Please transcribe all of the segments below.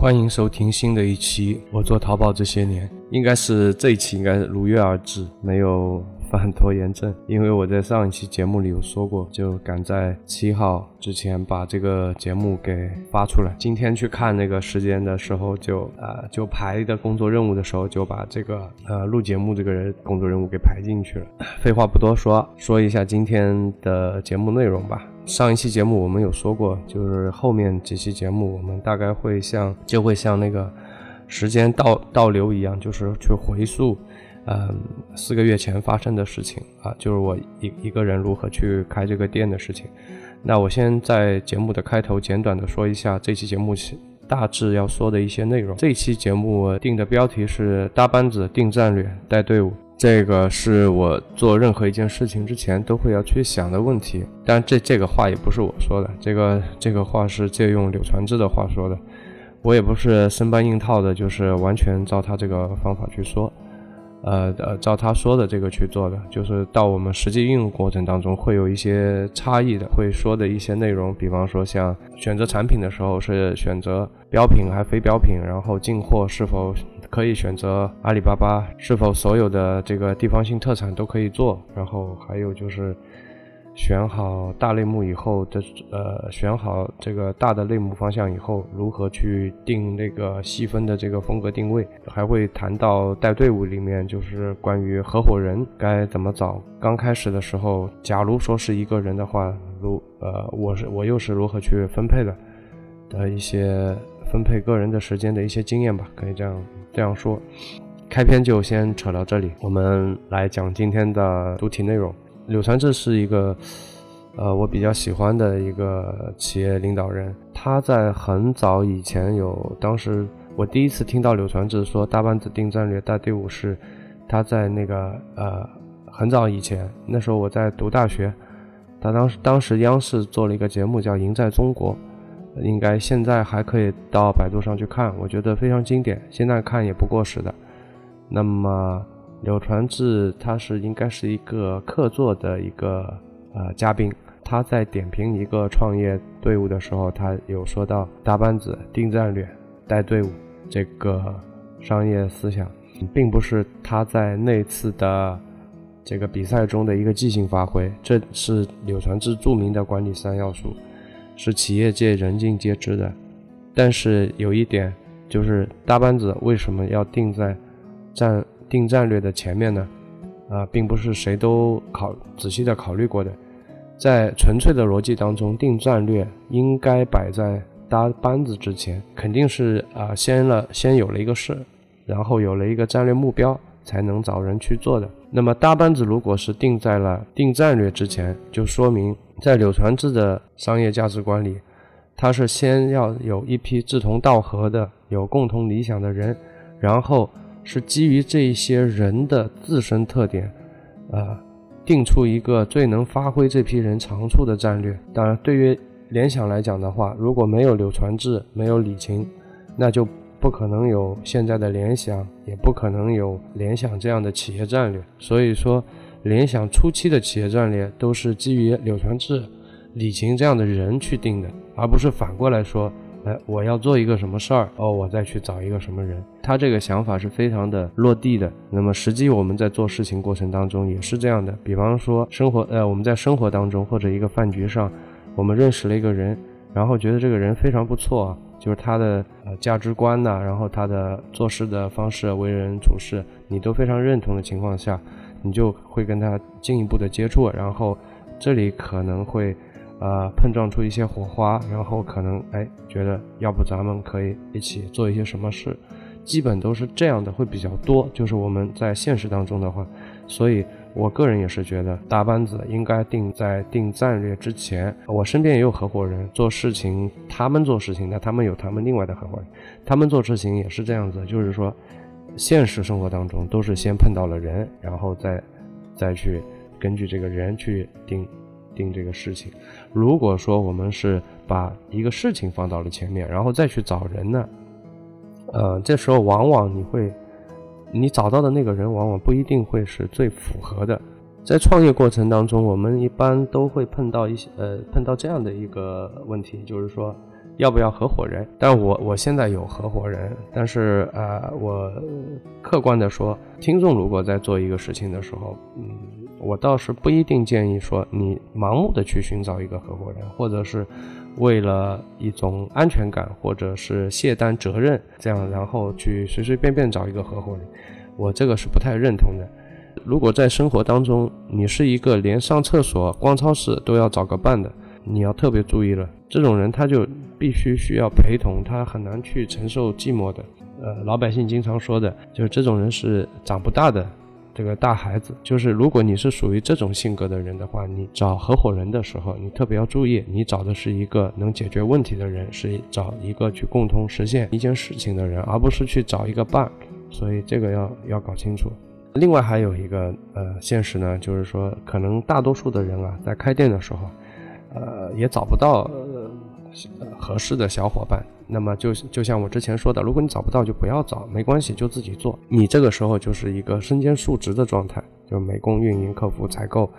欢迎收听新的一期。我做淘宝这些年，应该是这一期应该如约而至，没有 犯拖延症。因为我在上一期节目里有说过，就赶在七号之前把这个节目给发出来。今天去看那个时间的时候，就呃就排的工作任务的时候，就把这个呃录节目这个人工作任务给排进去了。废话不多说，说一下今天的节目内容吧。上一期节目我们有说过，就是后面几期节目我们大概会像就会像那个时间倒倒流一样，就是去回溯，嗯，四个月前发生的事情啊，就是我一一个人如何去开这个店的事情。那我先在节目的开头简短的说一下这期节目大致要说的一些内容。这期节目定的标题是“搭班子、定战略、带队伍”。这个是我做任何一件事情之前都会要去想的问题，但这这个话也不是我说的，这个这个话是借用柳传志的话说的，我也不是生搬硬套的，就是完全照他这个方法去说，呃呃，照他说的这个去做的，就是到我们实际应用过程当中会有一些差异的，会说的一些内容，比方说像选择产品的时候是选择标品还非标品，然后进货是否。可以选择阿里巴巴，是否所有的这个地方性特产都可以做？然后还有就是选好大类目以后的，呃，选好这个大的类目方向以后，如何去定那个细分的这个风格定位？还会谈到带队伍里面，就是关于合伙人该怎么找。刚开始的时候，假如说是一个人的话，如呃，我是我又是如何去分配的的一些分配个人的时间的一些经验吧，可以这样。这样说，开篇就先扯到这里。我们来讲今天的主体内容。柳传志是一个，呃，我比较喜欢的一个企业领导人。他在很早以前有，当时我第一次听到柳传志说“大班子定战略，带队伍”是他在那个呃很早以前，那时候我在读大学。他当时当时央视做了一个节目叫《赢在中国》。应该现在还可以到百度上去看，我觉得非常经典，现在看也不过时的。那么柳传志他是应该是一个客座的一个呃嘉宾，他在点评一个创业队伍的时候，他有说到搭班子、定战略、带队伍这个商业思想，并不是他在那次的这个比赛中的一个即兴发挥，这是柳传志著名的管理三要素。是企业界人尽皆知的，但是有一点就是搭班子为什么要定在战定战略的前面呢？啊，并不是谁都考仔细的考虑过的，在纯粹的逻辑当中，定战略应该摆在搭班子之前，肯定是啊先了先有了一个事，然后有了一个战略目标，才能找人去做的。那么搭班子如果是定在了定战略之前，就说明。在柳传志的商业价值观里，他是先要有一批志同道合的、有共同理想的人，然后是基于这些人的自身特点，呃，定出一个最能发挥这批人长处的战略。当然，对于联想来讲的话，如果没有柳传志，没有李勤，那就不可能有现在的联想，也不可能有联想这样的企业战略。所以说。联想初期的企业战略都是基于柳传志、李勤这样的人去定的，而不是反过来说，哎，我要做一个什么事儿，哦，我再去找一个什么人。他这个想法是非常的落地的。那么实际我们在做事情过程当中也是这样的。比方说生活，呃，我们在生活当中或者一个饭局上，我们认识了一个人，然后觉得这个人非常不错啊，就是他的呃价值观呐，然后他的做事的方式、为人处事，你都非常认同的情况下。你就会跟他进一步的接触，然后这里可能会，呃，碰撞出一些火花，然后可能哎觉得要不咱们可以一起做一些什么事，基本都是这样的，会比较多。就是我们在现实当中的话，所以我个人也是觉得大班子应该定在定战略之前。我身边也有合伙人做事情，他们做事情，那他们有他们另外的合伙人，他们做事情也是这样子，就是说。现实生活当中都是先碰到了人，然后再再去根据这个人去定定这个事情。如果说我们是把一个事情放到了前面，然后再去找人呢，呃，这时候往往你会你找到的那个人往往不一定会是最符合的。在创业过程当中，我们一般都会碰到一些呃碰到这样的一个问题，就是说要不要合伙人？但我我现在有合伙人，但是呃，我客观的说，听众如果在做一个事情的时候，嗯，我倒是不一定建议说你盲目的去寻找一个合伙人，或者是为了一种安全感，或者是卸担责任这样，然后去随随便便找一个合伙人，我这个是不太认同的。如果在生活当中，你是一个连上厕所、逛超市都要找个伴的，你要特别注意了。这种人他就必须需要陪同，他很难去承受寂寞的。呃，老百姓经常说的就是这种人是长不大的这个大孩子。就是如果你是属于这种性格的人的话，你找合伙人的时候，你特别要注意，你找的是一个能解决问题的人，是找一个去共同实现一件事情的人，而不是去找一个伴。所以这个要要搞清楚。另外还有一个呃现实呢，就是说可能大多数的人啊，在开店的时候，呃也找不到呃合适的小伙伴。那么就就像我之前说的，如果你找不到就不要找，没关系，就自己做。你这个时候就是一个身兼数职的状态，就美工、运营、客服、采购，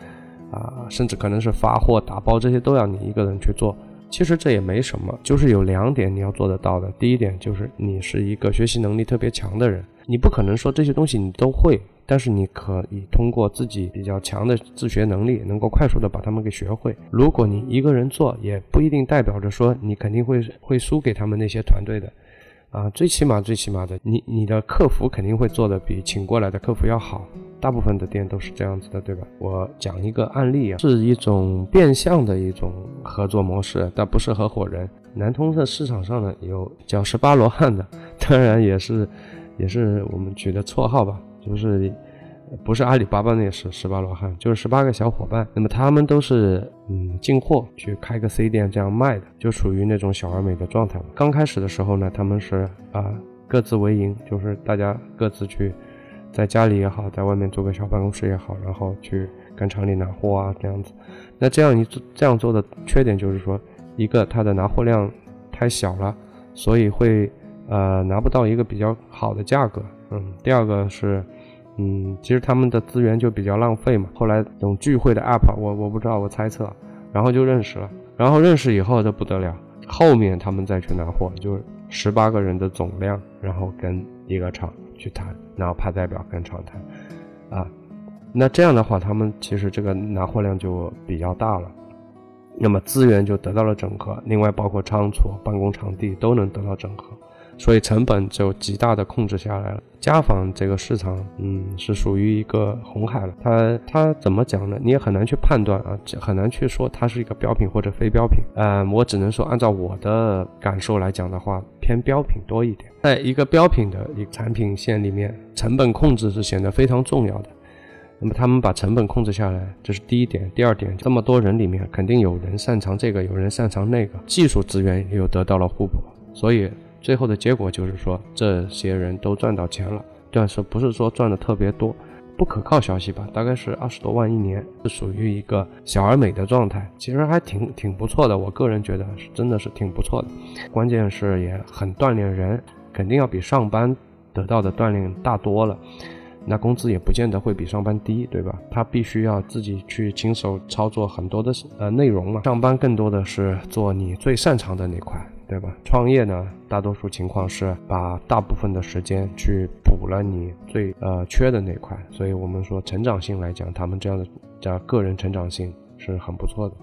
啊，甚至可能是发货、打包这些都要你一个人去做。其实这也没什么，就是有两点你要做得到的。第一点就是你是一个学习能力特别强的人，你不可能说这些东西你都会。但是你可以通过自己比较强的自学能力，能够快速的把他们给学会。如果你一个人做，也不一定代表着说你肯定会会输给他们那些团队的，啊，最起码最起码的，你你的客服肯定会做的比请过来的客服要好。大部分的店都是这样子的，对吧？我讲一个案例啊，是一种变相的一种合作模式，但不是合伙人。南通的市场上呢，有叫十八罗汉的，当然也是也是我们取的绰号吧。就是不是阿里巴巴那十十八罗汉，就是十八个小伙伴。那么他们都是嗯进货去开个 C 店这样卖的，就属于那种小而美的状态。刚开始的时候呢，他们是啊各自为营，就是大家各自去在家里也好，在外面租个小办公室也好，然后去跟厂里拿货啊这样子。那这样一这样做的缺点就是说，一个它的拿货量太小了，所以会呃拿不到一个比较好的价格。嗯，第二个是，嗯，其实他们的资源就比较浪费嘛。后来等聚会的 app，我我不知道，我猜测，然后就认识了，然后认识以后就不得了，后面他们再去拿货，就是十八个人的总量，然后跟一个厂去谈，然后派代表跟厂谈，啊，那这样的话，他们其实这个拿货量就比较大了，那么资源就得到了整合，另外包括仓储、办公场地都能得到整合。所以成本就极大的控制下来了。家纺这个市场，嗯，是属于一个红海了。它它怎么讲呢？你也很难去判断啊，很难去说它是一个标品或者非标品。嗯，我只能说按照我的感受来讲的话，偏标品多一点。在一个标品的一个产品线里面，成本控制是显得非常重要的。那么他们把成本控制下来，这是第一点。第二点，这么多人里面，肯定有人擅长这个，有人擅长那个，技术资源又得到了互补，所以。最后的结果就是说，这些人都赚到钱了，但是不是说赚的特别多，不可靠消息吧？大概是二十多万一年，是属于一个小而美的状态，其实还挺挺不错的。我个人觉得是真的是挺不错的，关键是也很锻炼人，肯定要比上班得到的锻炼大多了。那工资也不见得会比上班低，对吧？他必须要自己去亲手操作很多的呃内容嘛。上班更多的是做你最擅长的那块。对吧？创业呢，大多数情况是把大部分的时间去补了你最呃缺的那块，所以我们说成长性来讲，他们这样的叫个人成长性是很不错的。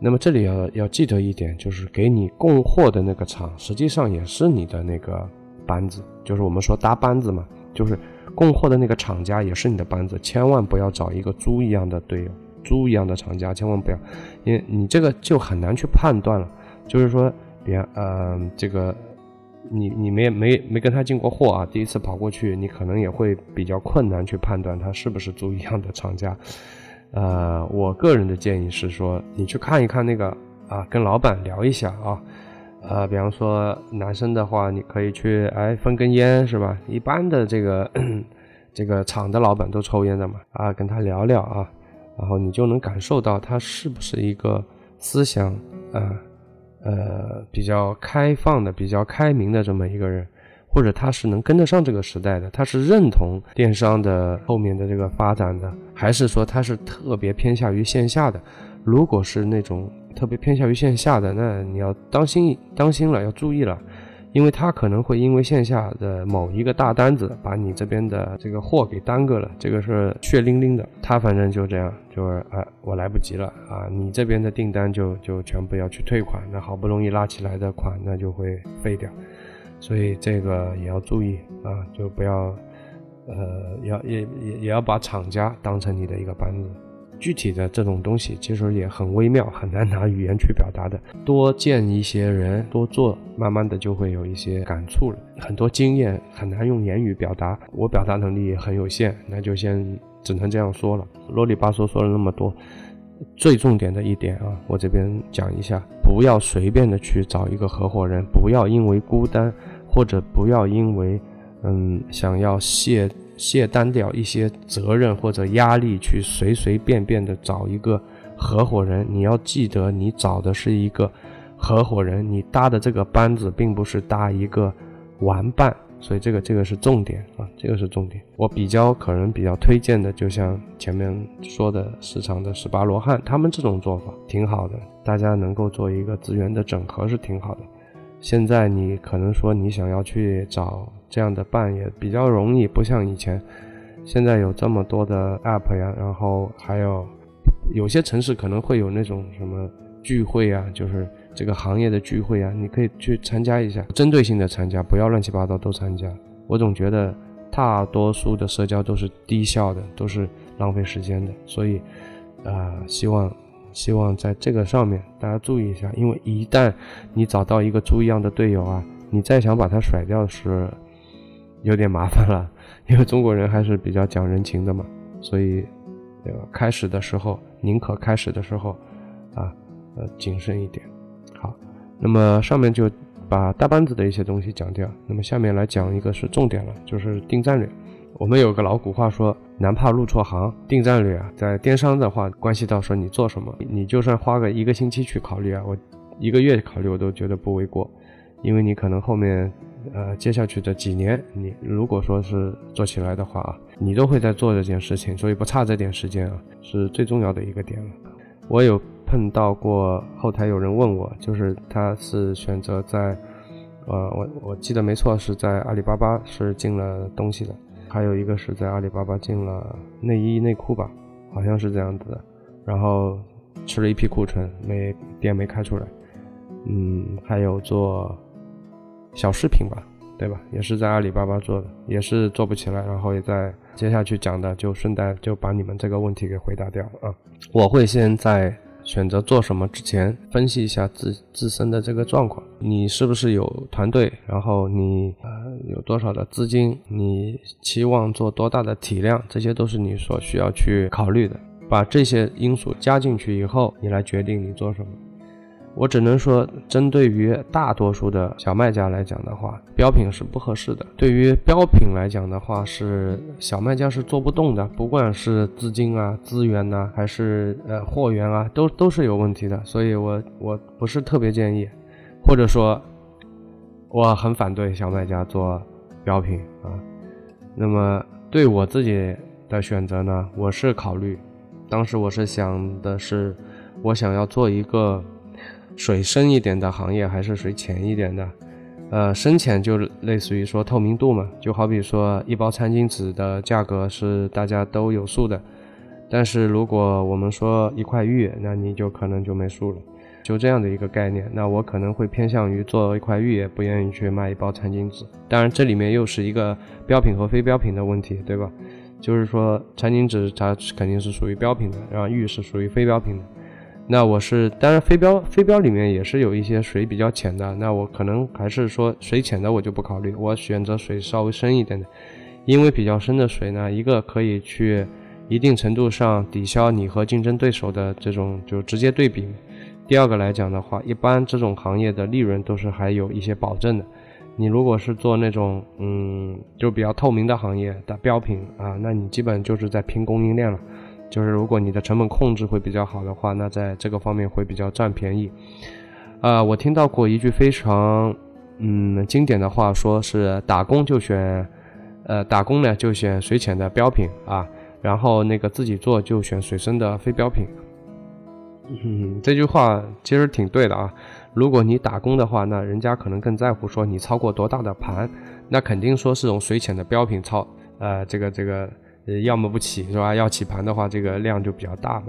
那么这里要要记得一点，就是给你供货的那个厂，实际上也是你的那个班子，就是我们说搭班子嘛，就是供货的那个厂家也是你的班子，千万不要找一个猪一样的队友，猪一样的厂家，千万不要，因为你这个就很难去判断了，就是说。别，嗯，这个，你你没没没跟他进过货啊？第一次跑过去，你可能也会比较困难去判断他是不是租一样的厂家。呃，我个人的建议是说，你去看一看那个啊，跟老板聊一下啊，呃，比方说男生的话，你可以去哎分根烟是吧？一般的这个 这个厂的老板都抽烟的嘛，啊，跟他聊聊啊，然后你就能感受到他是不是一个思想啊。呃比较开放的、比较开明的这么一个人，或者他是能跟得上这个时代的，他是认同电商的后面的这个发展的，还是说他是特别偏向于线下的？如果是那种特别偏向于线下的，那你要当心当心了，要注意了。因为他可能会因为线下的某一个大单子，把你这边的这个货给耽搁了，这个是血淋淋的。他反正就这样，就是啊，我来不及了啊，你这边的订单就就全部要去退款，那好不容易拉起来的款，那就会废掉。所以这个也要注意啊，就不要，呃，要也也也要把厂家当成你的一个班子。具体的这种东西其实也很微妙，很难拿语言去表达的。多见一些人，多做，慢慢的就会有一些感触了。很多经验很难用言语表达，我表达能力也很有限，那就先只能这样说了。啰里吧嗦说了那么多，最重点的一点啊，我这边讲一下：不要随便的去找一个合伙人，不要因为孤单，或者不要因为嗯想要卸。卸单掉一些责任或者压力，去随随便便的找一个合伙人。你要记得，你找的是一个合伙人，你搭的这个班子并不是搭一个玩伴。所以这个这个是重点啊，这个是重点。我比较可能比较推荐的，就像前面说的市场的十八罗汉，他们这种做法挺好的，大家能够做一个资源的整合是挺好的。现在你可能说你想要去找。这样的办也比较容易，不像以前，现在有这么多的 app 呀，然后还有有些城市可能会有那种什么聚会啊，就是这个行业的聚会啊，你可以去参加一下，针对性的参加，不要乱七八糟都参加。我总觉得大多数的社交都是低效的，都是浪费时间的，所以啊，希望希望在这个上面大家注意一下，因为一旦你找到一个猪一样的队友啊，你再想把他甩掉是。有点麻烦了，因为中国人还是比较讲人情的嘛，所以，对吧？开始的时候宁可开始的时候，啊，呃，谨慎一点。好，那么上面就把大班子的一些东西讲掉，那么下面来讲一个是重点了，就是定战略。我们有个老古话说，男怕入错行，定战略啊，在电商的话，关系到说你做什么，你就算花个一个星期去考虑啊，我一个月考虑我都觉得不为过，因为你可能后面。呃，接下去的几年，你如果说是做起来的话啊，你都会在做这件事情，所以不差这点时间啊，是最重要的一个点了。我有碰到过后台有人问我，就是他是选择在，呃，我我记得没错是在阿里巴巴是进了东西的，还有一个是在阿里巴巴进了内衣内裤吧，好像是这样子的，然后吃了一批库存，没店没开出来，嗯，还有做。小饰品吧，对吧？也是在阿里巴巴做的，也是做不起来，然后也在接下去讲的，就顺带就把你们这个问题给回答掉啊。我会先在选择做什么之前，分析一下自自身的这个状况，你是不是有团队，然后你呃有多少的资金，你期望做多大的体量，这些都是你所需要去考虑的。把这些因素加进去以后，你来决定你做什么。我只能说，针对于大多数的小卖家来讲的话，标品是不合适的。对于标品来讲的话，是小卖家是做不动的，不管是资金啊、资源呐，还是呃货源啊，都都是有问题的。所以我我不是特别建议，或者说，我很反对小卖家做标品啊。那么对我自己的选择呢，我是考虑，当时我是想的是，我想要做一个。水深一点的行业还是水浅一点的，呃，深浅就类似于说透明度嘛，就好比说一包餐巾纸的价格是大家都有数的，但是如果我们说一块玉，那你就可能就没数了，就这样的一个概念。那我可能会偏向于做一块玉，也不愿意去卖一包餐巾纸。当然这里面又是一个标品和非标品的问题，对吧？就是说餐巾纸它肯定是属于标品的，然后玉是属于非标品的。那我是，当然飞镖飞镖里面也是有一些水比较浅的，那我可能还是说水浅的我就不考虑，我选择水稍微深一点的，因为比较深的水呢，一个可以去一定程度上抵消你和竞争对手的这种就直接对比，第二个来讲的话，一般这种行业的利润都是还有一些保证的，你如果是做那种嗯就比较透明的行业的标品啊，那你基本就是在拼供应链了。就是如果你的成本控制会比较好的话，那在这个方面会比较占便宜。啊，我听到过一句非常嗯经典的话，说是打工就选，呃，打工呢就选水浅的标品啊，然后那个自己做就选水深的非标品。嗯，这句话其实挺对的啊。如果你打工的话，那人家可能更在乎说你操过多大的盘，那肯定说是种水浅的标品操，呃，这个这个，呃，要么不起是吧？要起盘的话，这个量就比较大嘛。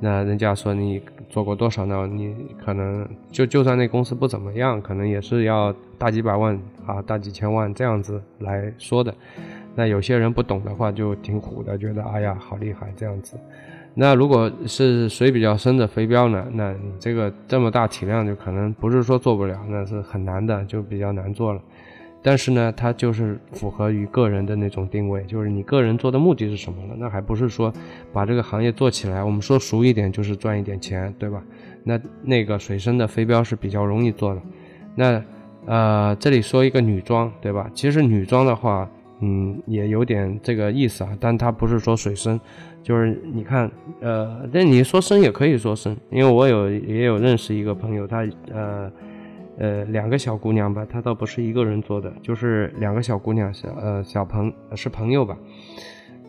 那人家说你做过多少呢？你可能就就算那公司不怎么样，可能也是要大几百万啊，大几千万这样子来说的。那有些人不懂的话，就挺虎的，觉得哎呀好厉害这样子。那如果是水比较深的飞镖呢？那你这个这么大体量就可能不是说做不了，那是很难的，就比较难做了。但是呢，它就是符合于个人的那种定位，就是你个人做的目的是什么了？那还不是说把这个行业做起来？我们说俗一点，就是赚一点钱，对吧？那那个水深的飞镖是比较容易做的。那呃，这里说一个女装，对吧？其实女装的话。嗯，也有点这个意思啊，但它不是说水深，就是你看，呃，那你说深也可以说深，因为我有也有认识一个朋友，他呃呃两个小姑娘吧，她倒不是一个人做的，就是两个小姑娘小呃小朋是朋友吧，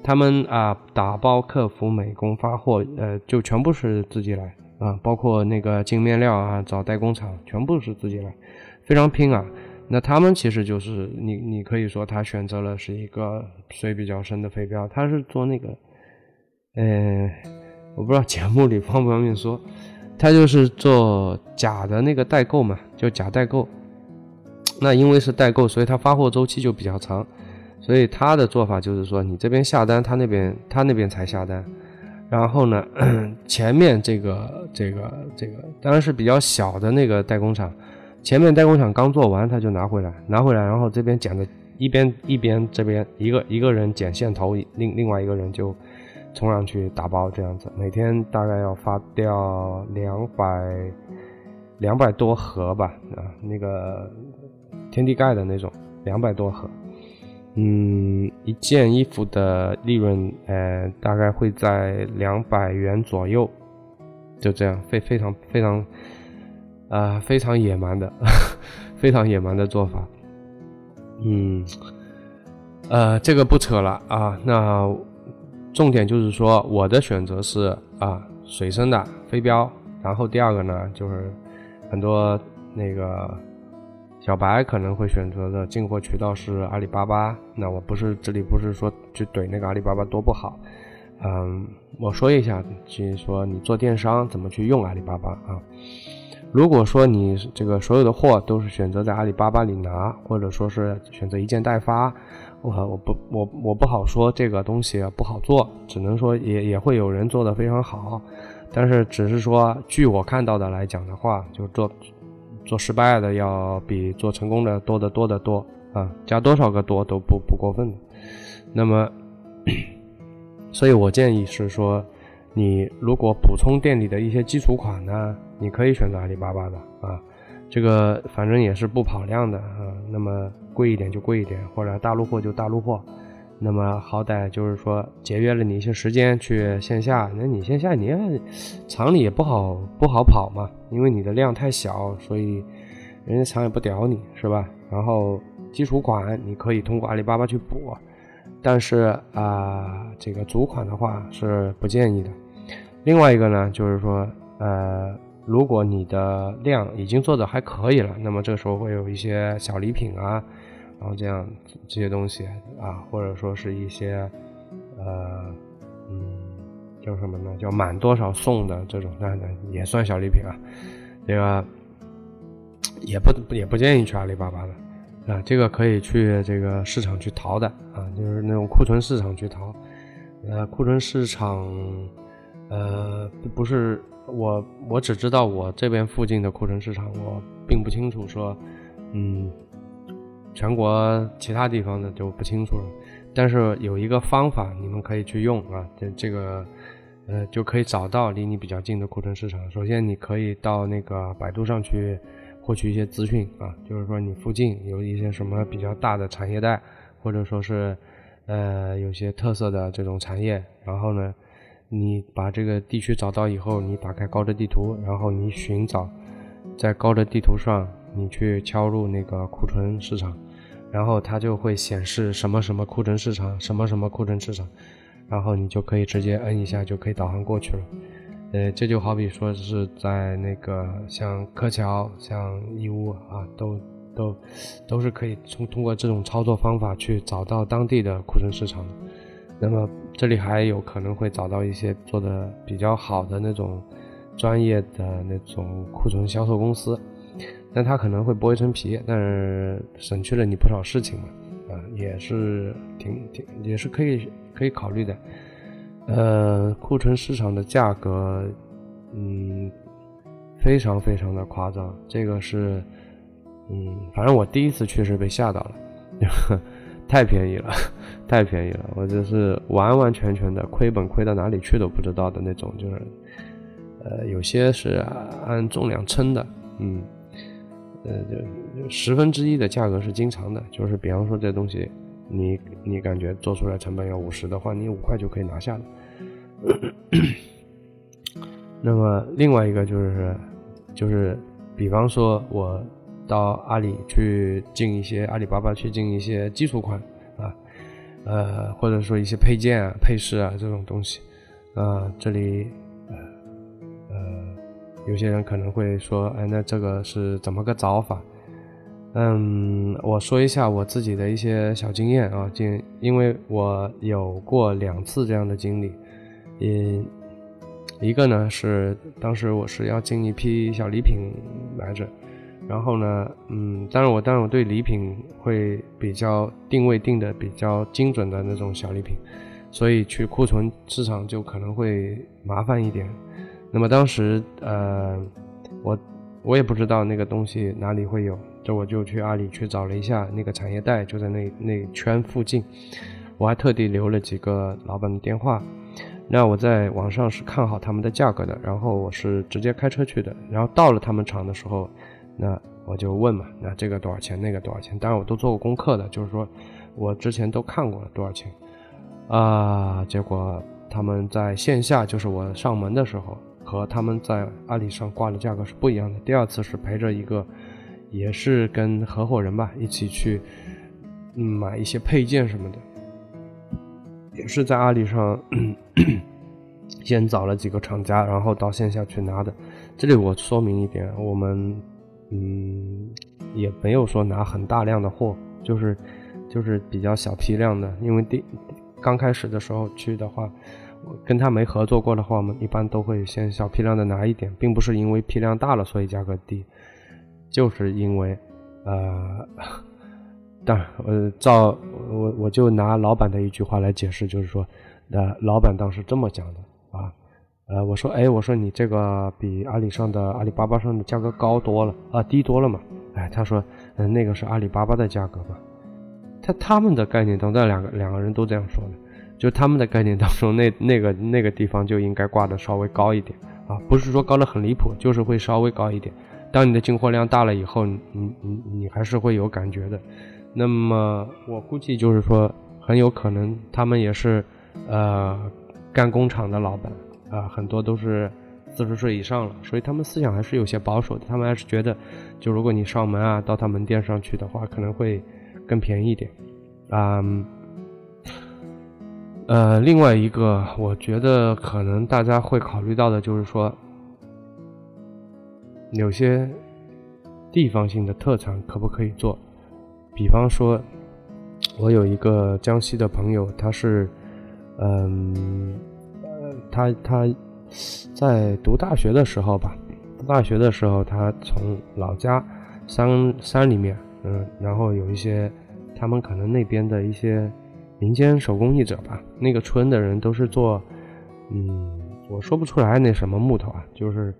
他们啊打包、客服、美工、发货，呃就全部是自己来啊，包括那个进面料啊，找代工厂，全部是自己来，非常拼啊。那他们其实就是你，你可以说他选择了是一个水比较深的飞镖，他是做那个，呃，我不知道节目里方不方便说，他就是做假的那个代购嘛，就假代购。那因为是代购，所以他发货周期就比较长，所以他的做法就是说，你这边下单，他那边他那边才下单，然后呢，前面这个这个这个当然是比较小的那个代工厂。前面代工厂刚做完，他就拿回来，拿回来，然后这边剪的，一边一边这边一个一个人剪线头，另另外一个人就冲上去打包，这样子，每天大概要发掉两百两百多盒吧，啊，那个天地盖的那种，两百多盒，嗯，一件衣服的利润，呃，大概会在两百元左右，就这样，非非常非常。啊，非常野蛮的，非常野蛮的做法。嗯，呃，这个不扯了啊。那重点就是说，我的选择是啊，水深的飞镖。然后第二个呢，就是很多那个小白可能会选择的进货渠道是阿里巴巴。那我不是这里不是说去怼那个阿里巴巴多不好。嗯，我说一下，就是说你做电商怎么去用阿里巴巴啊。如果说你这个所有的货都是选择在阿里巴巴里拿，或者说是选择一件代发，我我不我我不好说这个东西不好做，只能说也也会有人做的非常好，但是只是说据我看到的来讲的话，就做做失败的要比做成功的多得多得多啊，加多少个多都不不过分。那么，所以我建议是说，你如果补充店里的一些基础款呢。你可以选择阿里巴巴的啊，这个反正也是不跑量的啊，那么贵一点就贵一点，或者大陆货就大陆货，那么好歹就是说节约了你一些时间去线下，那你线下你也厂里也不好不好跑嘛，因为你的量太小，所以人家厂也不屌你是吧？然后基础款你可以通过阿里巴巴去补，但是啊，这个主款的话是不建议的。另外一个呢，就是说呃。如果你的量已经做的还可以了，那么这个时候会有一些小礼品啊，然后这样这些东西啊，或者说是一些呃嗯叫什么呢？叫满多少送的这种，那那也算小礼品啊。这个也不也不建议去阿里巴巴的啊，这个可以去这个市场去淘的啊，就是那种库存市场去淘。呃，库存市场呃不是。我我只知道我这边附近的库存市场，我并不清楚说，嗯，全国其他地方的就不清楚了。但是有一个方法你们可以去用啊，这这个呃就可以找到离你比较近的库存市场。首先你可以到那个百度上去获取一些资讯啊，就是说你附近有一些什么比较大的产业带，或者说是呃有些特色的这种产业，然后呢。你把这个地区找到以后，你打开高德地图，然后你寻找，在高德地图上，你去敲入那个库存市场，然后它就会显示什么什么库存市场，什么什么库存市场，然后你就可以直接摁一下就可以导航过去了。呃，这就好比说是在那个像柯桥、像义乌啊，都都都是可以通通过这种操作方法去找到当地的库存市场的。那么这里还有可能会找到一些做的比较好的那种专业的那种库存销售公司，但它可能会剥一层皮，但是省去了你不少事情嘛，啊，也是挺挺也是可以可以考虑的。呃，库存市场的价格，嗯，非常非常的夸张。这个是，嗯，反正我第一次去是被吓到了，太便宜了，太便宜了。我就是完完全全的亏本，亏到哪里去都不知道的那种。就是，呃，有些是按重量称的，嗯，呃，就十分之一的价格是经常的。就是比方说这东西，你你感觉做出来成本要五十的话，你五块就可以拿下了。那么另外一个就是，就是比方说我到阿里去进一些阿里巴巴去进一些基础款啊，呃或者说一些配件啊、配饰啊这种东西，啊这里呃呃有些人可能会说，哎那这个是怎么个找法？嗯，我说一下我自己的一些小经验啊，经因为我有过两次这样的经历。嗯，一个呢是当时我是要进一批小礼品来着，然后呢，嗯，当然我当然我对礼品会比较定位定的比较精准的那种小礼品，所以去库存市场就可能会麻烦一点。那么当时呃，我我也不知道那个东西哪里会有，这我就去阿里去找了一下那个产业带，就在那那圈附近，我还特地留了几个老板的电话。那我在网上是看好他们的价格的，然后我是直接开车去的，然后到了他们厂的时候，那我就问嘛，那这个多少钱，那个多少钱？当然我都做过功课的，就是说我之前都看过了多少钱，啊，结果他们在线下就是我上门的时候和他们在阿里上挂的价格是不一样的。第二次是陪着一个，也是跟合伙人吧一起去，嗯，买一些配件什么的。也是在阿里上 先找了几个厂家，然后到线下去拿的。这里我说明一点，我们嗯也没有说拿很大量的货，就是就是比较小批量的。因为第刚开始的时候去的话，我跟他没合作过的话，我们一般都会先小批量的拿一点，并不是因为批量大了所以价格低，就是因为呃。当然，呃，照我我就拿老板的一句话来解释，就是说，呃，老板当时这么讲的，呃，我说，哎，我说你这个比阿里上的阿里巴巴上的价格高多了啊，低多了嘛，哎，他说，嗯，那个是阿里巴巴的价格嘛，他他们的概念当中，两个两个人都这样说的，就他们的概念当中，那那个那个地方就应该挂的稍微高一点啊，不是说高的很离谱，就是会稍微高一点。当你的进货量大了以后，你你你还是会有感觉的。那么我估计就是说，很有可能他们也是，呃，干工厂的老板啊，很多都是四十岁以上了，所以他们思想还是有些保守的。他们还是觉得，就如果你上门啊，到他门店上去的话，可能会更便宜一点。啊，呃，另外一个，我觉得可能大家会考虑到的就是说，有些地方性的特产可不可以做？比方说，我有一个江西的朋友，他是，嗯，他他在读大学的时候吧，读大学的时候，他从老家山山里面，嗯，然后有一些他们可能那边的一些民间手工艺者吧，那个村的人都是做，嗯，我说不出来那什么木头啊，就是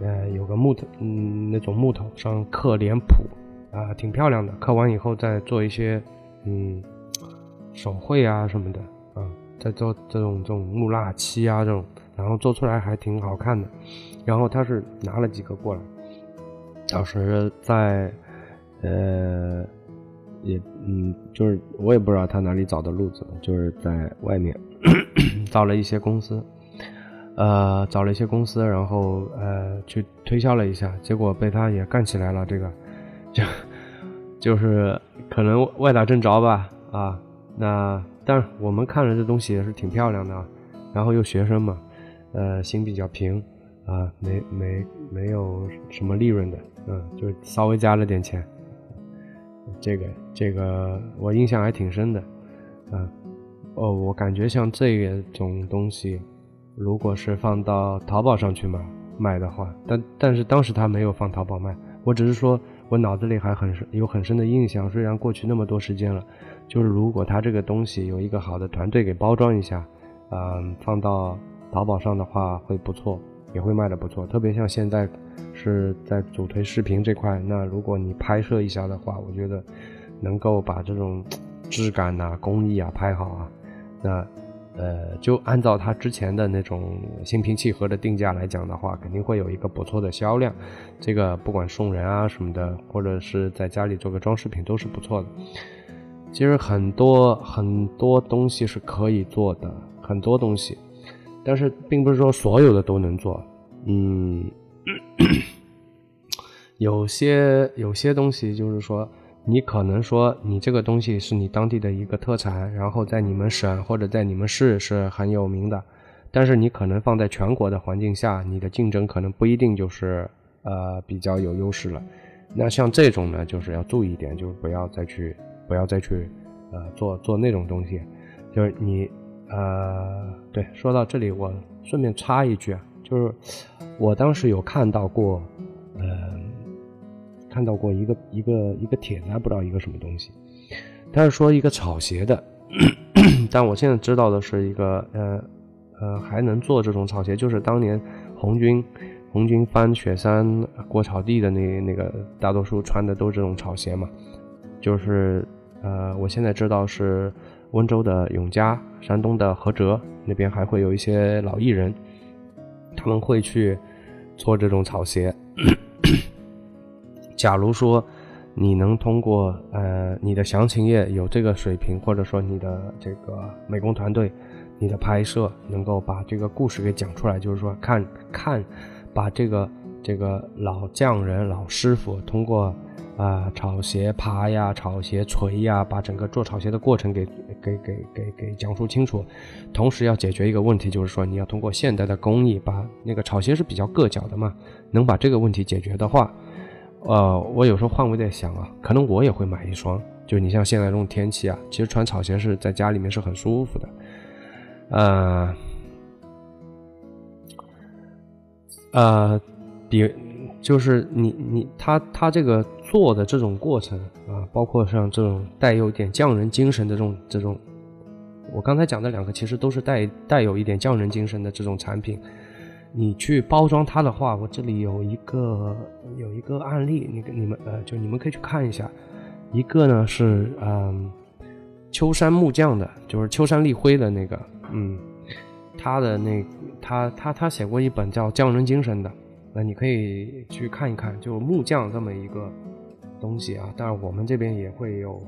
呃有个木头，嗯，那种木头上刻脸谱。啊，挺漂亮的。刻完以后再做一些，嗯，手绘啊什么的，啊，再做这种这种木蜡漆啊这种，然后做出来还挺好看的。然后他是拿了几个过来，当时在，呃，也嗯，就是我也不知道他哪里找的路子，就是在外面 找了一些公司，呃，找了一些公司，然后呃去推销了一下，结果被他也干起来了，这个。就就是可能外打正着吧，啊，那但是我们看着这东西也是挺漂亮的，然后又学生嘛，呃，心比较平，啊，没没没有什么利润的，嗯，就稍微加了点钱。这个这个我印象还挺深的，啊，哦，我感觉像这种东西，如果是放到淘宝上去卖卖的话，但但是当时他没有放淘宝卖，我只是说我脑子里还很有很深的印象，虽然过去那么多时间了，就是如果他这个东西有一个好的团队给包装一下，嗯，放到淘宝上的话会不错。也会卖的不错，特别像现在是在主推视频这块，那如果你拍摄一下的话，我觉得能够把这种质感呐、工艺啊拍好啊，那呃就按照它之前的那种心平气和的定价来讲的话，肯定会有一个不错的销量。这个不管送人啊什么的，或者是在家里做个装饰品都是不错的。其实很多很多东西是可以做的，很多东西。但是并不是说所有的都能做，嗯，有些有些东西就是说，你可能说你这个东西是你当地的一个特产，然后在你们省或者在你们市是很有名的，但是你可能放在全国的环境下，你的竞争可能不一定就是呃比较有优势了。那像这种呢，就是要注意一点，就是不要再去不要再去呃做做那种东西，就是你。呃，对，说到这里，我顺便插一句啊，就是我当时有看到过，呃，看到过一个一个一个帖子，还不知道一个什么东西，他是说一个草鞋的，但我现在知道的是一个，呃呃，还能做这种草鞋，就是当年红军红军翻雪山过草地的那那个大多数穿的都是这种草鞋嘛，就是呃，我现在知道是。温州的永嘉，山东的菏泽那边还会有一些老艺人，他们会去做这种草鞋。假如说你能通过呃你的详情页有这个水平，或者说你的这个美工团队，你的拍摄能够把这个故事给讲出来，就是说看看把这个这个老匠人、老师傅通过。啊，草鞋爬呀，草鞋锤呀，把整个做草鞋的过程给给给给给讲述清楚。同时要解决一个问题，就是说你要通过现代的工艺，把那个草鞋是比较硌脚的嘛，能把这个问题解决的话，呃，我有时候换位在想啊，可能我也会买一双。就你像现在这种天气啊，其实穿草鞋是在家里面是很舒服的。呃，呃，比。就是你你他他这个做的这种过程啊，包括像这种带有点匠人精神的这种这种，我刚才讲的两个其实都是带带有一点匠人精神的这种产品。你去包装它的话，我这里有一个有一个案例，你你们呃就你们可以去看一下。一个呢是嗯秋山木匠的，就是秋山立辉的那个，嗯，他的那他他他写过一本叫《匠人精神》的。那你可以去看一看，就木匠这么一个东西啊。当然，我们这边也会有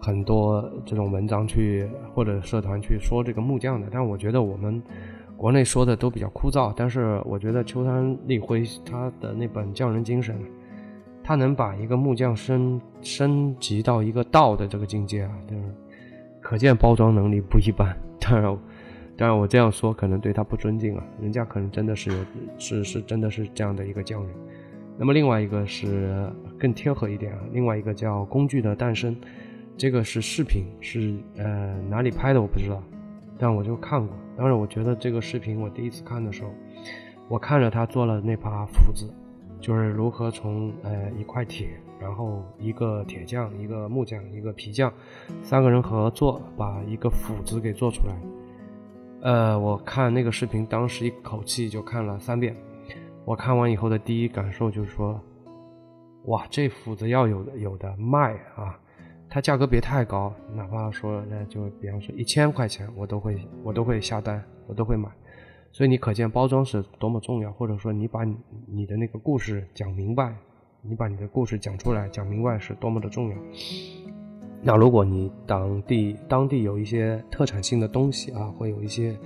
很多这种文章去或者社团去说这个木匠的。但我觉得我们国内说的都比较枯燥。但是我觉得秋山立辉他的那本《匠人精神》，他能把一个木匠升升级到一个道的这个境界啊，就是可见包装能力不一般。当然。当然，我这样说可能对他不尊敬啊，人家可能真的是有，是是真的是这样的一个匠人。那么另外一个是更贴合一点啊，另外一个叫《工具的诞生》，这个是视频，是呃哪里拍的我不知道，但我就看过。当然，我觉得这个视频我第一次看的时候，我看着他做了那把斧子，就是如何从呃一块铁，然后一个铁匠、一个木匠、一个皮匠，三个人合作把一个斧子给做出来。呃，我看那个视频，当时一口气就看了三遍。我看完以后的第一感受就是说，哇，这斧子要有的有的卖啊！它价格别太高，哪怕说那就比方说一千块钱，我都会我都会下单，我都会买。所以你可见包装是多么重要，或者说你把你的那个故事讲明白，你把你的故事讲出来、讲明白是多么的重要。那如果你当地当地有一些特产性的东西啊，会有一些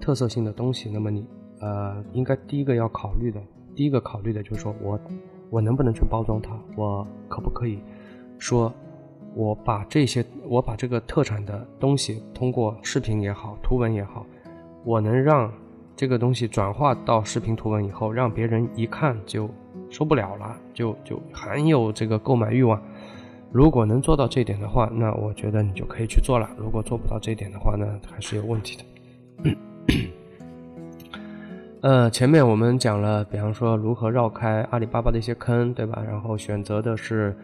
特色性的东西，那么你呃，应该第一个要考虑的，第一个考虑的就是说我我能不能去包装它？我可不可以说我把这些我把这个特产的东西通过视频也好，图文也好，我能让这个东西转化到视频图文以后，让别人一看就受不了了，就就很有这个购买欲望。如果能做到这一点的话，那我觉得你就可以去做了。如果做不到这一点的话呢，还是有问题的。呃，前面我们讲了，比方说如何绕开阿里巴巴的一些坑，对吧？然后选择的是。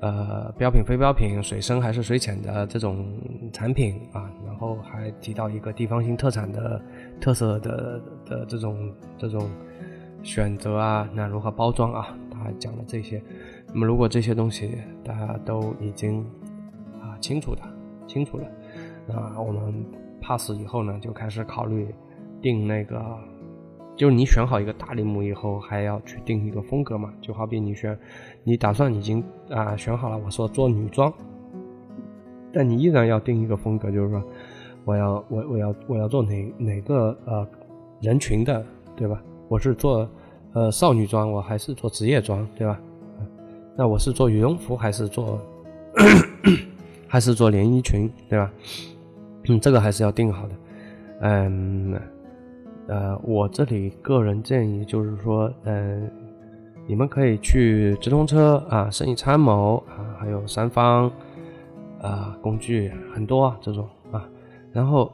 呃，标品、非标品、水深还是水浅的这种产品啊，然后还提到一个地方性特产的特色的的这种这种选择啊，那如何包装啊？他还讲了这些。那么如果这些东西大家都已经啊清楚的清楚了，那我们 pass 以后呢，就开始考虑定那个。就是你选好一个大类目以后，还要去定一个风格嘛？就好比你选，你打算已经啊选好了，我说做女装，但你依然要定一个风格，就是说，我要我我要我要做哪哪个呃人群的，对吧？我是做呃少女装，我还是做职业装，对吧？那我是做羽绒服还是做还是做连衣裙，对吧？嗯，这个还是要定好的，嗯。呃，我这里个人建议就是说，嗯，你们可以去直通车啊、生意参谋啊，还有三方啊工具很多啊这种啊，然后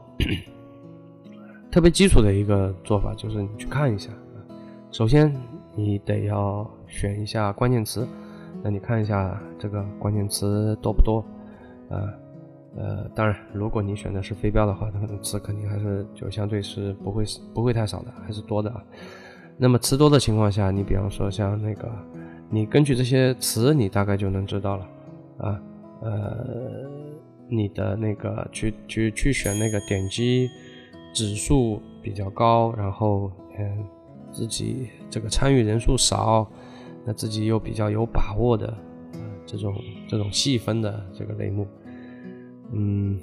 特别基础的一个做法就是你去看一下，首先你得要选一下关键词，那你看一下这个关键词多不多啊？呃，当然，如果你选的是飞镖的话，它的词肯定还是就相对是不会不会太少的，还是多的啊。那么词多的情况下，你比方说像那个，你根据这些词，你大概就能知道了啊。呃，你的那个去去去选那个点击指数比较高，然后嗯，自己这个参与人数少，那自己又比较有把握的这种这种细分的这个类目。嗯，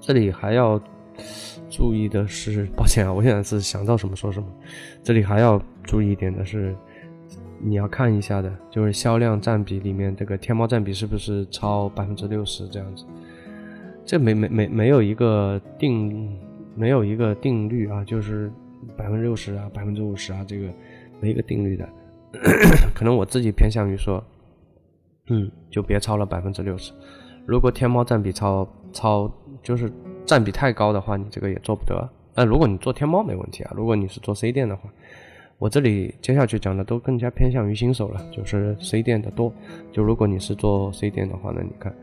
这里还要注意的是，抱歉啊，我现在是想到什么说什么。这里还要注意一点的是，你要看一下的，就是销量占比里面这个天猫占比是不是超百分之六十这样子。这没没没没有一个定，没有一个定律啊，就是百分之六十啊，百分之五十啊，这个没一个定律的。可能我自己偏向于说。嗯，就别超了百分之六十。如果天猫占比超超，就是占比太高的话，你这个也做不得。那如果你做天猫没问题啊，如果你是做 C 店的话，我这里接下去讲的都更加偏向于新手了，就是 C 店的多。就如果你是做 C 店的话呢，你看，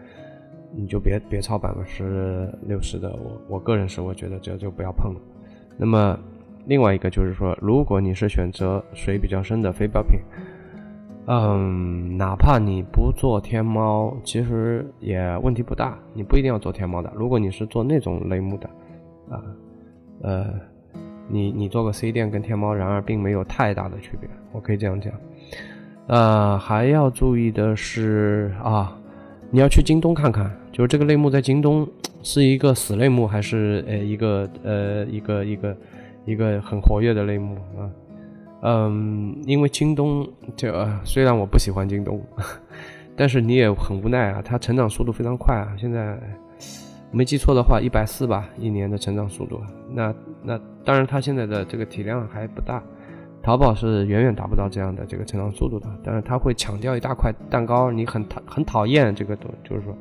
你就别别超百分之六十的。我我个人是我觉得这就不要碰了。那么另外一个就是说，如果你是选择水比较深的非标品。嗯，哪怕你不做天猫，其实也问题不大。你不一定要做天猫的。如果你是做那种类目的，啊，呃，你你做个 C 店跟天猫，然而并没有太大的区别。我可以这样讲。呃，还要注意的是啊，你要去京东看看，就是这个类目在京东是一个死类目，还是呃一个呃一个一个一个一个很活跃的类目啊？嗯，因为京东这虽然我不喜欢京东，但是你也很无奈啊，它成长速度非常快啊。现在没记错的话，一百四吧，一年的成长速度。那那当然，它现在的这个体量还不大，淘宝是远远达不到这样的这个成长速度的。但是它会抢掉一大块蛋糕，你很讨很讨厌这个东，就是说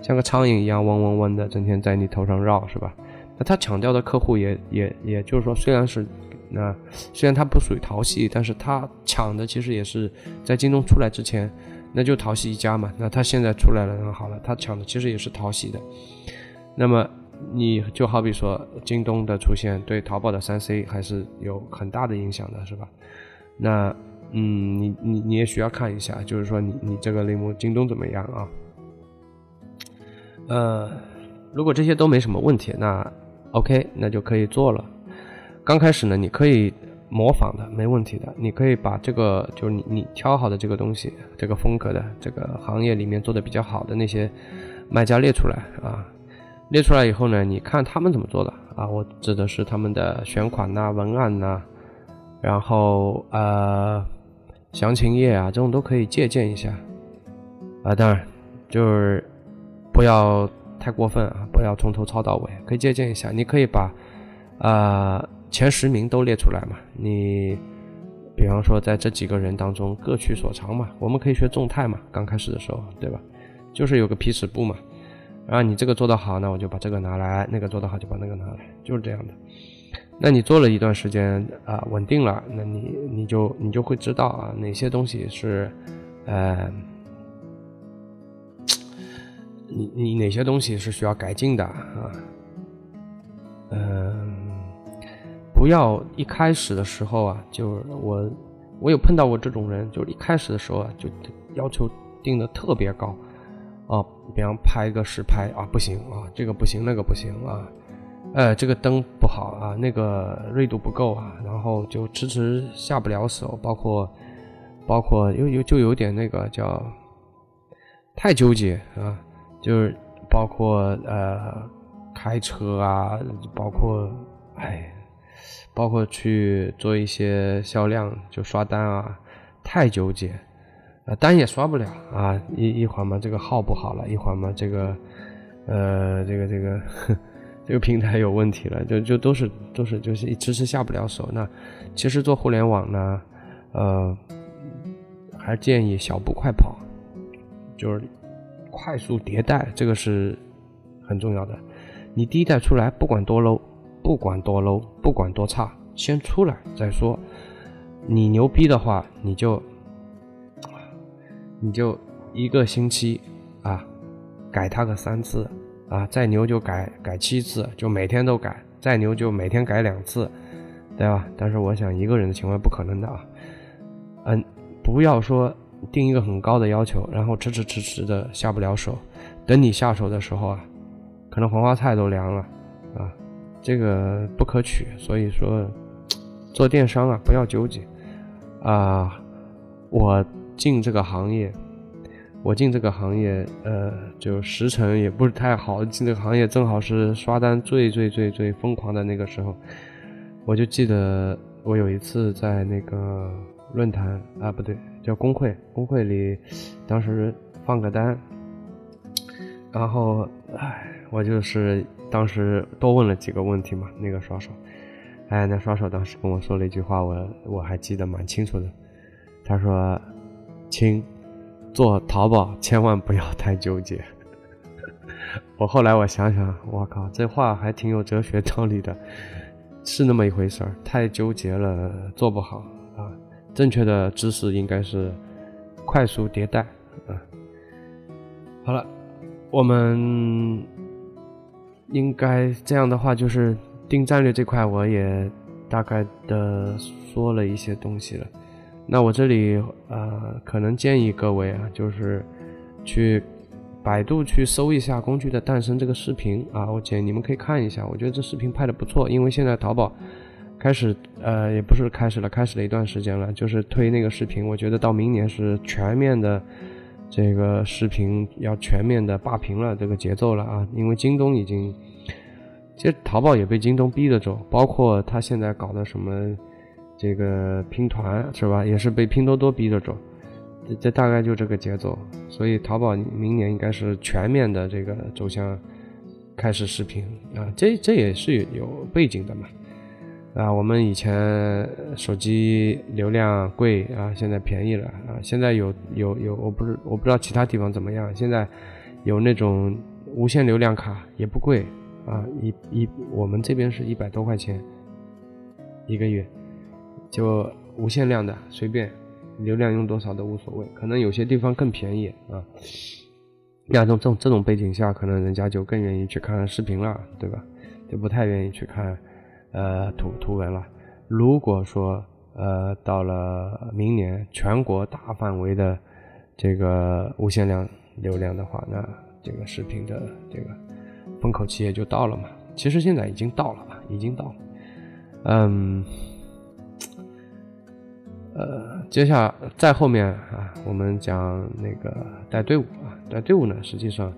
像个苍蝇一样嗡嗡嗡的，整天在你头上绕，是吧？那他抢掉的客户也也也就是说，虽然是。那虽然它不属于淘系，但是他抢的其实也是在京东出来之前，那就淘系一家嘛。那他现在出来了，那好了，他抢的其实也是淘系的。那么你就好比说京东的出现对淘宝的三 C 还是有很大的影响的，是吧？那嗯，你你你也需要看一下，就是说你你这个类目京东怎么样啊？呃，如果这些都没什么问题，那 OK，那就可以做了。刚开始呢，你可以模仿的，没问题的。你可以把这个，就是你你挑好的这个东西，这个风格的，这个行业里面做的比较好的那些卖家列出来啊，列出来以后呢，你看他们怎么做的啊？我指的是他们的选款呐、文案呐，然后呃详情页啊，这种都可以借鉴一下啊。当然，就是不要。太过分啊，不要从头抄到尾，可以借鉴一下。你可以把啊前十名都列出来嘛，你比方说在这几个人当中各取所长嘛，我们可以学众泰嘛，刚开始的时候，对吧？就是有个皮尺部嘛，然后你这个做得好，那我就把这个拿来，那个做得好就把那个拿来，就是这样的。那你做了一段时间啊，稳定了，那你你就你就会知道啊，哪些东西是，呃，你你哪些东西是需要改进的啊？嗯，不要一开始的时候啊，就我我有碰到过这种人，就一开始的时候啊，就要求定的特别高，啊，比方拍个实拍啊，不行啊，这个不行，那个不行啊。呃，这个灯不好啊，那个锐度不够啊，然后就迟迟下不了手，包括包括有有就有点那个叫太纠结啊，就是包括呃开车啊，包括哎，包括去做一些销量就刷单啊，太纠结，啊单也刷不了啊，一一会儿嘛这个号不好了，一会儿嘛这个呃这个这个。这个平台有问题了，就就都是都是就是一迟迟下不了手。那其实做互联网呢，呃，还建议小步快跑，就是快速迭代，这个是很重要的。你第一代出来，不管多 low，不管多 low，不管多差，先出来再说。你牛逼的话，你就你就一个星期啊，改它个三次。啊，再牛就改改七次，就每天都改；再牛就每天改两次，对吧？但是我想一个人的情况不可能的啊。嗯，不要说定一个很高的要求，然后迟迟迟迟的下不了手，等你下手的时候啊，可能黄花菜都凉了啊，这个不可取。所以说，做电商啊，不要纠结啊。我进这个行业。我进这个行业，呃，就时辰也不是太好。进这个行业正好是刷单最最最最疯狂的那个时候。我就记得我有一次在那个论坛啊，不对，叫工会，工会里，当时放个单，然后，唉，我就是当时多问了几个问题嘛。那个刷手，哎，那刷手当时跟我说了一句话，我我还记得蛮清楚的。他说：“亲。”做淘宝千万不要太纠结。我后来我想想，我靠，这话还挺有哲学道理的，是那么一回事儿。太纠结了，做不好。正确的知识应该是快速迭代啊。好了，我们应该这样的话，就是定战略这块，我也大概的说了一些东西了。那我这里呃，可能建议各位啊，就是去百度去搜一下“工具的诞生”这个视频啊，我建议你们可以看一下。我觉得这视频拍的不错，因为现在淘宝开始呃，也不是开始了，开始了一段时间了，就是推那个视频。我觉得到明年是全面的这个视频要全面的霸屏了这个节奏了啊，因为京东已经，其实淘宝也被京东逼着走，包括他现在搞的什么。这个拼团是吧，也是被拼多多逼着走，这这大概就这个节奏，所以淘宝明年应该是全面的这个走向开始视频啊，这这也是有背景的嘛，啊，我们以前手机流量贵啊，现在便宜了啊，现在有有有，我不是我不知道其他地方怎么样，现在有那种无限流量卡也不贵啊，一一我们这边是一百多块钱一个月。就无限量的，随便流量用多少都无所谓，可能有些地方更便宜啊。那这种这种这种背景下，可能人家就更愿意去看视频了，对吧？就不太愿意去看呃图图文了。如果说呃到了明年全国大范围的这个无限量流量的话，那这个视频的这个风口期也就到了嘛。其实现在已经到了啊，已经到了，嗯。呃，接下再后面啊，我们讲那个带队伍啊，带队伍呢，实际上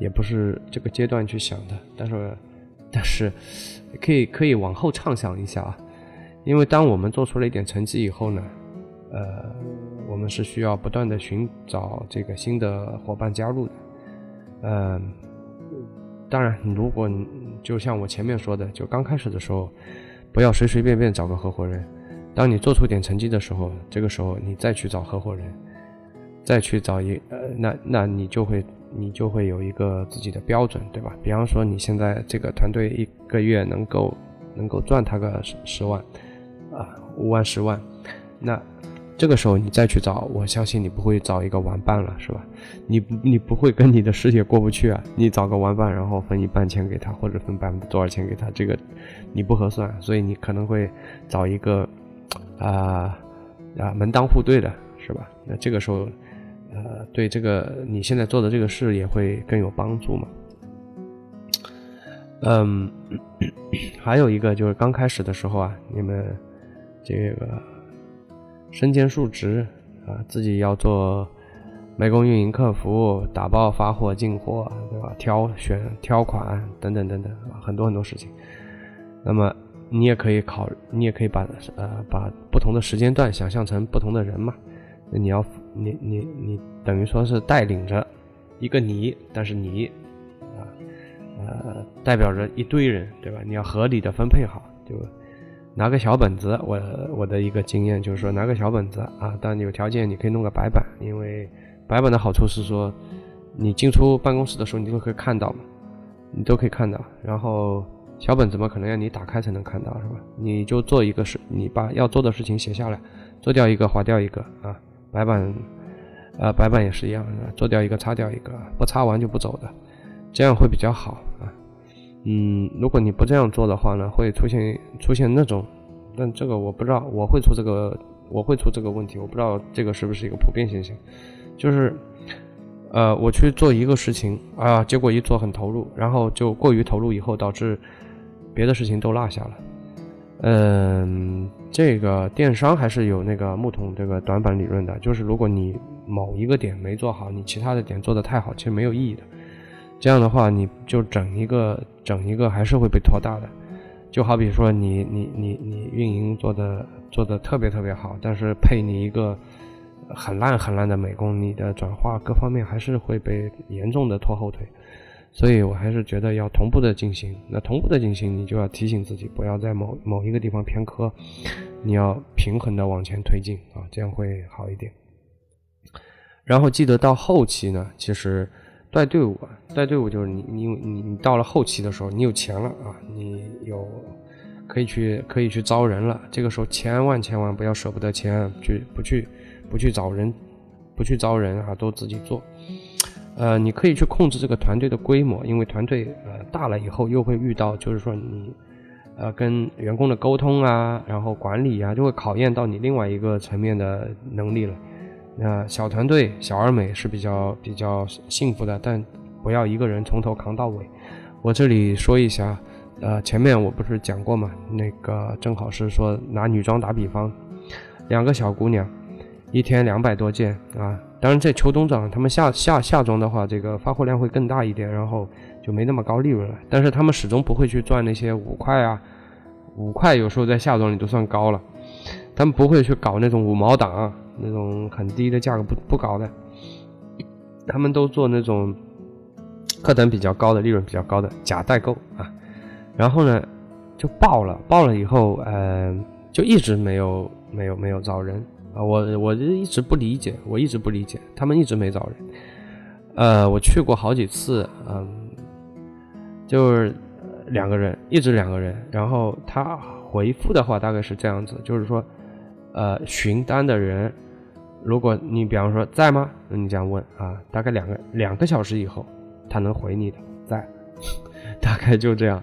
也不是这个阶段去想的，但是但是可以可以往后畅想一下啊，因为当我们做出了一点成绩以后呢，呃，我们是需要不断的寻找这个新的伙伴加入的，嗯，当然，如果你就像我前面说的，就刚开始的时候，不要随随便便找个合伙人。当你做出点成绩的时候，这个时候你再去找合伙人，再去找一呃，那那你就会你就会有一个自己的标准，对吧？比方说你现在这个团队一个月能够能够赚他个十十万，啊，五万十万，那。这个时候你再去找，我相信你不会找一个玩伴了，是吧？你你不会跟你的师姐过不去啊？你找个玩伴，然后分一半钱给他，或者分百分之多少钱给他，这个你不合算，所以你可能会找一个啊啊门当户对的，是吧？那这个时候，呃，对这个你现在做的这个事也会更有帮助嘛。嗯，还有一个就是刚开始的时候啊，你们这个。身兼数职啊，自己要做美工、运营、客服、打包、发货、进货，对吧？挑选、挑款等等等等，很多很多事情。那么你也可以考，你也可以把呃把不同的时间段想象成不同的人嘛。那你要你你你等于说是带领着一个你，但是你啊呃代表着一堆人，对吧？你要合理的分配好，就。拿个小本子，我我的一个经验就是说，拿个小本子啊，当然有条件你可以弄个白板，因为白板的好处是说，你进出办公室的时候你都可以看到嘛，你都可以看到。然后小本子嘛，可能要你打开才能看到，是吧？你就做一个事，你把要做的事情写下来，做掉一个划掉一个啊。白板，呃，白板也是一样，做掉一个擦掉一个，不擦完就不走的，这样会比较好啊。嗯，如果你不这样做的话呢，会出现出现那种，但这个我不知道，我会出这个，我会出这个问题，我不知道这个是不是一个普遍现象，就是，呃，我去做一个事情啊，结果一做很投入，然后就过于投入以后，导致别的事情都落下了。嗯，这个电商还是有那个木桶这个短板理论的，就是如果你某一个点没做好，你其他的点做得太好，其实没有意义的。这样的话，你就整一个整一个还是会被拖大的，就好比说你你你你运营做的做的特别特别好，但是配你一个很烂很烂的美工，你的转化各方面还是会被严重的拖后腿。所以我还是觉得要同步的进行。那同步的进行，你就要提醒自己不要在某某一个地方偏科，你要平衡的往前推进啊，这样会好一点。然后记得到后期呢，其实。带队伍啊，带队伍就是你，你你你到了后期的时候，你有钱了啊，你有可以去可以去招人了。这个时候千万千万不要舍不得钱，去不去不去找人，不去招人啊，都自己做。呃，你可以去控制这个团队的规模，因为团队呃大了以后又会遇到，就是说你呃跟员工的沟通啊，然后管理啊，就会考验到你另外一个层面的能力了。那小团队小而美是比较比较幸福的，但不要一个人从头扛到尾。我这里说一下，呃，前面我不是讲过嘛？那个正好是说拿女装打比方，两个小姑娘，一天两百多件啊。当然在秋冬装，他们夏夏夏装的话，这个发货量会更大一点，然后就没那么高利润了。但是他们始终不会去赚那些五块啊，五块有时候在夏装里都算高了，他们不会去搞那种五毛档。那种很低的价格不不搞的，他们都做那种客单比较高的、利润比较高的假代购啊，然后呢就爆了，爆了以后，呃，就一直没有没有没有招人啊，我我就一直不理解，我一直不理解，他们一直没找人，呃，我去过好几次，嗯，就是两个人，一直两个人，然后他回复的话大概是这样子，就是说，呃，询单的人。如果你比方说在吗？你这样问啊，大概两个两个小时以后，他能回你的在，大概就这样。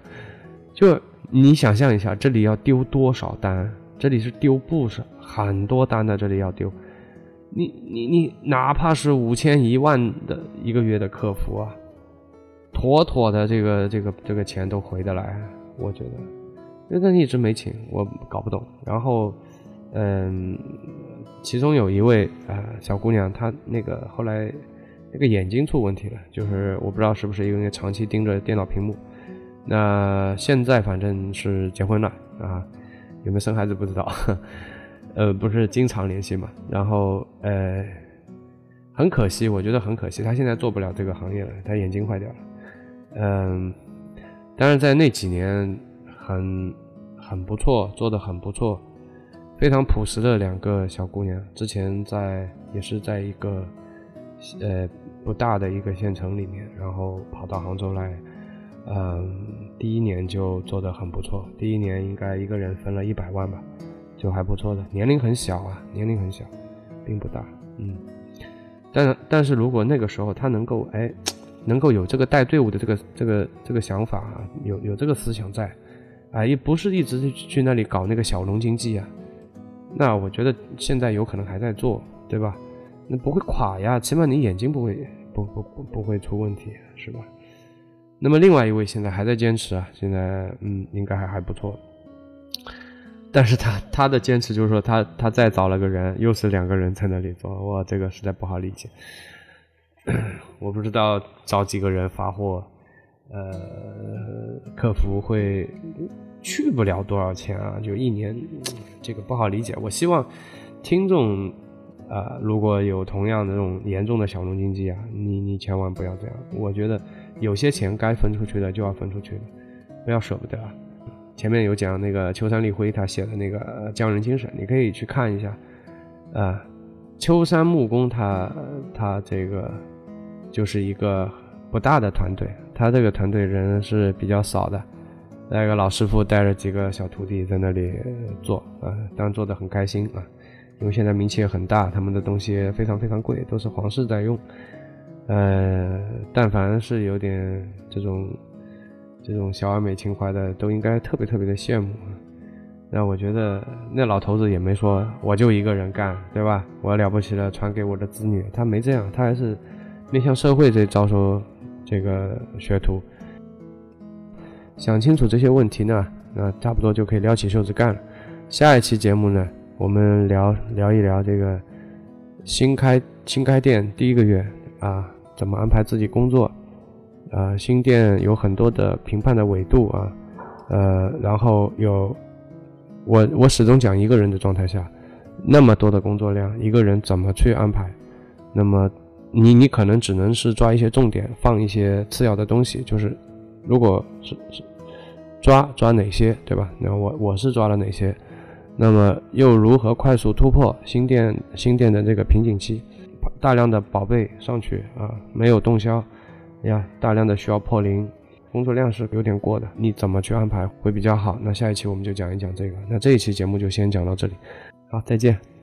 就你想象一下，这里要丢多少单？这里是丢不少很多单的，这里要丢。你你你，哪怕是五千一万的一个月的客服啊，妥妥的这个这个这个钱都回得来，我觉得。那他一直没请，我搞不懂。然后，嗯。其中有一位啊小姑娘，她那个后来那个眼睛出问题了，就是我不知道是不是因为长期盯着电脑屏幕。那现在反正是结婚了啊，有没有生孩子不知道，呃，不是经常联系嘛。然后呃，很可惜，我觉得很可惜，她现在做不了这个行业了，她眼睛坏掉了。嗯，当然在那几年很很不错，做的很不错，非常朴实的两个小姑娘，之前在也是在一个呃不大的一个县城里面，然后跑到杭州来，嗯，第一年就做得很不错，第一年应该一个人分了一百万吧，就还不错的，年龄很小啊，年龄很小，并不大，嗯，但但是如果那个时候他能够哎。能够有这个带队伍的这个这个这个想法啊，有有这个思想在，啊，也不是一直去去那里搞那个小农经济啊，那我觉得现在有可能还在做，对吧？那不会垮呀，起码你眼睛不会不不不不会出问题，是吧？那么另外一位现在还在坚持啊，现在嗯应该还还不错，但是他他的坚持就是说他他再找了个人，又是两个人在那里做，哇，这个实在不好理解。我不知道找几个人发货，呃，客服会去不了多少钱啊？就一年，这个不好理解。我希望听众啊，如果有同样的这种严重的小农经济啊，你你千万不要这样。我觉得有些钱该分出去的就要分出去，不要舍不得。前面有讲那个秋山立辉他写的那个匠人精神，你可以去看一下啊。秋山木工他他这个。就是一个不大的团队，他这个团队人是比较少的，那个老师傅带着几个小徒弟在那里做，啊，当然做的很开心啊，因为现在名气也很大，他们的东西非常非常贵，都是皇室在用，呃，但凡是有点这种这种小而美情怀的，都应该特别特别的羡慕。那我觉得那老头子也没说我就一个人干，对吧？我了不起了，传给我的子女，他没这样，他还是。面向社会这招收这个学徒，想清楚这些问题呢，那差不多就可以撩起袖子干了。下一期节目呢，我们聊聊一聊这个新开新开店第一个月啊，怎么安排自己工作啊？新店有很多的评判的维度啊，呃，然后有我我始终讲一个人的状态下，那么多的工作量，一个人怎么去安排？那么。你你可能只能是抓一些重点，放一些次要的东西。就是，如果是是抓抓哪些，对吧？那我我是抓了哪些？那么又如何快速突破新店新店的这个瓶颈期？大量的宝贝上去啊，没有动销呀，大量的需要破零，工作量是有点过的。你怎么去安排会比较好？那下一期我们就讲一讲这个。那这一期节目就先讲到这里，好，再见。